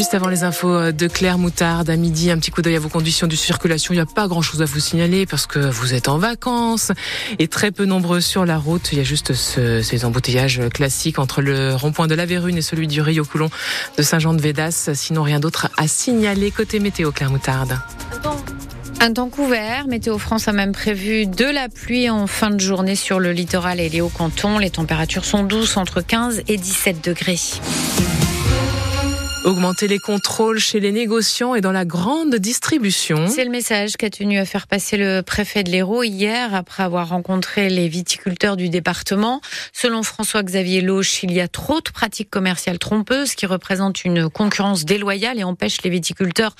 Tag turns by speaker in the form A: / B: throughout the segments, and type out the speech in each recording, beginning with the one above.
A: Juste avant les infos de Claire Moutarde, à midi, un petit coup d'œil à vos conditions de circulation. Il n'y a pas grand chose à vous signaler parce que vous êtes en vacances et très peu nombreux sur la route. Il y a juste ce, ces embouteillages classiques entre le rond-point de la Vérune et celui du Rio Coulon de Saint-Jean-de-Védas. Sinon, rien d'autre à signaler côté météo, Claire Moutarde.
B: Un temps couvert. Météo France a même prévu de la pluie en fin de journée sur le littoral et les hauts cantons. Les températures sont douces entre 15 et 17 degrés.
A: Augmenter les contrôles chez les négociants et dans la grande distribution.
B: C'est le message qu'a tenu à faire passer le préfet de l'Hérault hier après avoir rencontré les viticulteurs du département. Selon François-Xavier Loche, il y a trop de pratiques commerciales trompeuses qui représentent une concurrence déloyale et empêchent les viticulteurs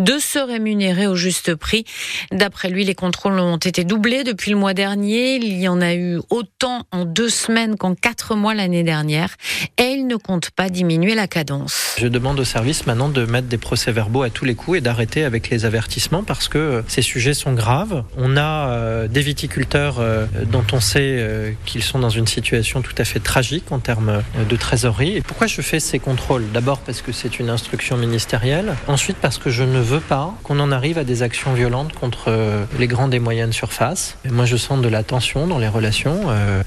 B: de se rémunérer au juste prix. D'après lui, les contrôles ont été doublés depuis le mois dernier. Il y en a eu autant en deux semaines qu'en quatre mois l'année dernière et il ne compte pas diminuer la cadence
C: demande au service maintenant de mettre des procès-verbaux à tous les coups et d'arrêter avec les avertissements parce que euh, ces sujets sont graves. On a euh, des viticulteurs euh, dont on sait qu'ils sont dans une situation tout à fait tragique en termes de trésorerie. Pourquoi je fais ces contrôles? D'abord parce que c'est une instruction ministérielle. Ensuite parce que je ne veux pas qu'on en arrive à des actions violentes contre les grandes et moyennes surfaces. Moi, je sens de la tension dans les relations.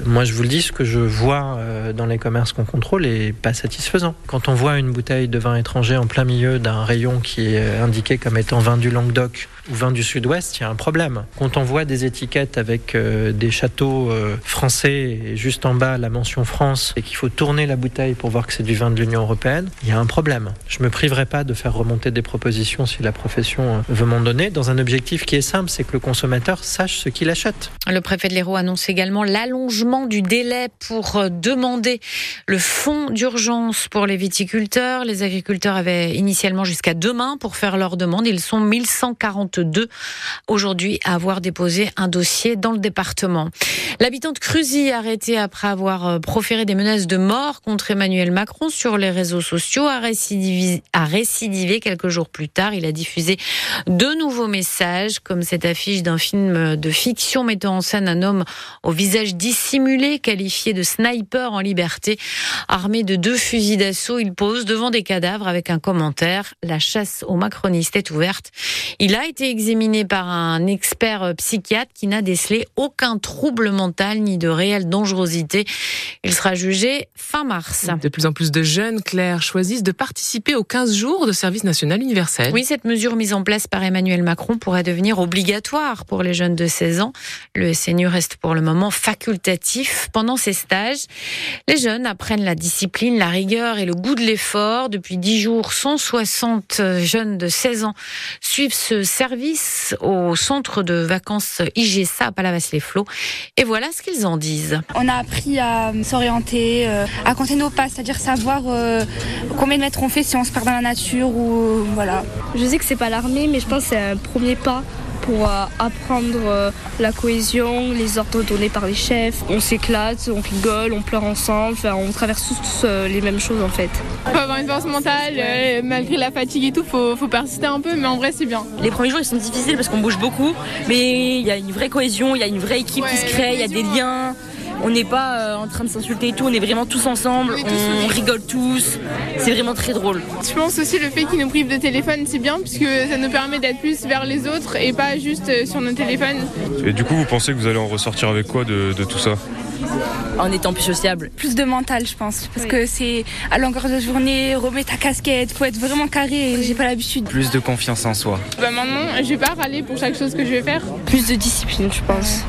C: moi, je vous le dis, ce que je vois dans les commerces qu'on contrôle est pas satisfaisant. Quand on voit une bouteille de vin étranger en plein milieu d'un rayon qui est indiqué comme étant vin du Languedoc ou vin du Sud-Ouest, il y a un problème. Quand on voit des étiquettes avec euh, des châteaux euh, français et juste en bas la mention France et qu'il faut tourner la bouteille pour voir que c'est du vin de l'Union européenne, il y a un problème. Je me priverai pas de faire remonter des propositions si la profession euh, veut m'en donner dans un objectif qui est simple, c'est que le consommateur sache ce qu'il achète.
B: Le préfet de l'Hérault annonce également l'allongement du délai pour demander le fonds d'urgence pour les viticulteurs. Les agriculteurs avaient initialement jusqu'à demain pour faire leur demande. Ils sont 1140 deux aujourd'hui à avoir déposé un dossier dans le département. L'habitant de Cruzy, arrêté après avoir euh, proféré des menaces de mort contre Emmanuel Macron sur les réseaux sociaux, a récidivé, a récidivé quelques jours plus tard. Il a diffusé de nouveaux messages, comme cette affiche d'un film de fiction mettant en scène un homme au visage dissimulé, qualifié de sniper en liberté. Armé de deux fusils d'assaut, il pose devant des cadavres avec un commentaire. La chasse aux macronistes est ouverte. Il a été examiné par un expert psychiatre qui n'a décelé aucun trouble mental ni de réelle dangerosité. Il sera jugé fin mars.
A: De plus en plus de jeunes, Claire, choisissent de participer aux 15 jours de service national universel.
B: Oui, cette mesure mise en place par Emmanuel Macron pourrait devenir obligatoire pour les jeunes de 16 ans. Le SNU reste pour le moment facultatif. Pendant ces stages, les jeunes apprennent la discipline, la rigueur et le goût de l'effort. Depuis 10 jours, 160 jeunes de 16 ans suivent ce service au centre de vacances IGSA à Palavas-les-Flots. Et voilà ce qu'ils en disent.
D: On a appris à s'orienter, euh, à compter nos pas, c'est-à-dire savoir euh, combien de mètres on fait si on se perd dans la nature ou voilà.
E: Je sais que c'est pas l'armée, mais je pense que c'est un premier pas pour euh, apprendre euh, la cohésion, les ordres donnés par les chefs. On s'éclate, on rigole, on pleure ensemble, enfin, on traverse tous euh, les mêmes choses en fait.
F: Il faut avoir une force mentale, malgré la fatigue et tout, faut, faut persister un peu, mais en vrai c'est bien.
G: Les premiers jours ils sont difficiles parce qu'on bouge beaucoup, mais il y a une vraie cohésion, il y a une vraie équipe qui se crée, il y a des liens on n'est pas euh, en train de s'insulter et tout, on est vraiment tous ensemble, on rigole tous, c'est vraiment très drôle.
F: Je pense aussi le fait qu'ils nous privent de téléphone, c'est bien, puisque ça nous permet d'être plus vers les autres et pas juste euh, sur nos téléphones.
H: Et du coup, vous pensez que vous allez en ressortir avec quoi de, tout ça?
G: En étant plus sociable.
D: Plus de mental, je pense, parce que c'est à longueur de journée, remettre ta casquette, faut être vraiment carré. J'ai pas l'habitude.
I: Plus de confiance en soi.
F: Bah maintenant, je vais pas râler pour chaque chose que je vais faire.
D: Plus de discipline, je pense.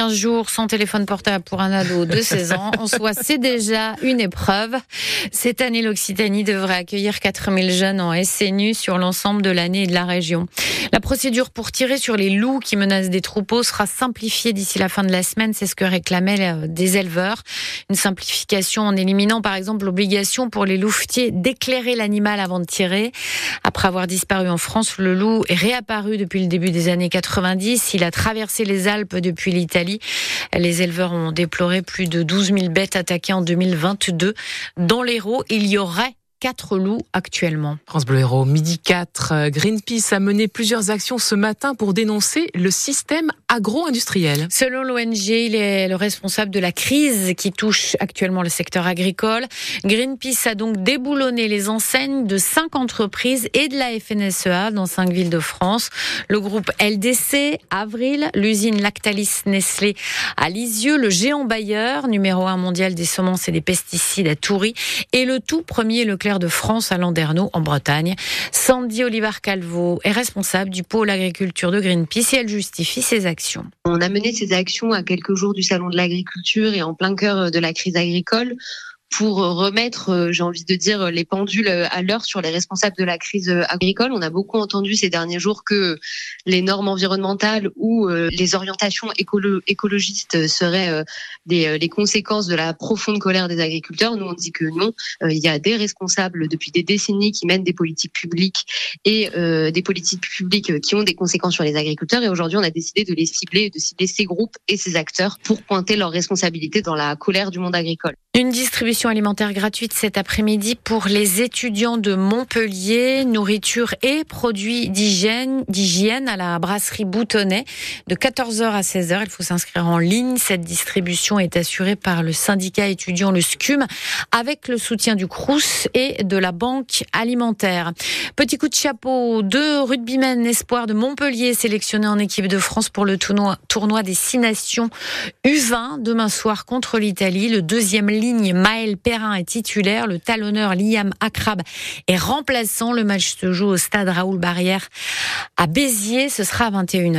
B: 15 jours sans téléphone portable pour un ado de 16 ans. En soi, c'est déjà une épreuve. Cette année, l'Occitanie devrait accueillir 4000 jeunes en SNU sur l'ensemble de l'année et de la région. La procédure pour tirer sur les loups qui menacent des troupeaux sera simplifiée d'ici la fin de la semaine. C'est ce que réclamaient euh, des éleveurs. Une simplification en éliminant, par exemple, l'obligation pour les louvetiers d'éclairer l'animal avant de tirer. Après avoir disparu en France, le loup est réapparu depuis le début des années 90. Il a traversé les Alpes depuis l'Italie les éleveurs ont déploré plus de 12 000 bêtes attaquées en 2022. Dans l'Hérault, il y aurait quatre loups actuellement.
A: France Bleu Héros, midi 4. Greenpeace a mené plusieurs actions ce matin pour dénoncer le système agro-industriel.
B: Selon l'ONG, il est le responsable de la crise qui touche actuellement le secteur agricole. Greenpeace a donc déboulonné les enseignes de cinq entreprises et de la FNSEA dans cinq villes de France. Le groupe LDC, Avril, l'usine Lactalis Nestlé à Lisieux, le géant Bayer, numéro un mondial des semences et des pesticides à Toury, et le tout premier De France à Landerneau en Bretagne. Sandy Olivar Calvo est responsable du pôle agriculture de Greenpeace et elle justifie ses actions.
I: On a mené ces actions à quelques jours du salon de l'agriculture et en plein cœur de la crise agricole pour remettre, euh, j'ai envie de dire, les pendules à l'heure sur les responsables de la crise agricole. On a beaucoup entendu ces derniers jours que les normes environnementales ou euh, les orientations écolo écologistes seraient euh, des, les conséquences de la profonde colère des agriculteurs. Nous, on dit que non. Il y a des responsables depuis des décennies qui mènent des politiques publiques et des politiques publiques qui ont des conséquences sur les agriculteurs. Et aujourd'hui, on a décidé de les cibler, de cibler ces groupes et ces acteurs pour pointer leurs responsabilités dans la colère du monde agricole.
B: Une distribution alimentaire gratuite cet après-midi pour les étudiants de Montpellier, nourriture et produits d'hygiène, à la brasserie Boutonnet de 14h à 16h. Il faut s'inscrire en ligne. Cette distribution est assurée par le syndicat étudiant le SCUM avec le soutien du CRUS et de la Banque alimentaire. Petit coup de chapeau, deux rugbymen espoirs de Montpellier sélectionnés en équipe de France pour le tournoi, tournoi des six nations U20 demain soir contre l'Italie. Le deuxième ligne Maël Perrin est titulaire. Le talonneur Liam Akrab est remplaçant. Le match se joue au stade Raoul Barrière à Béziers. Ce sera à 21h.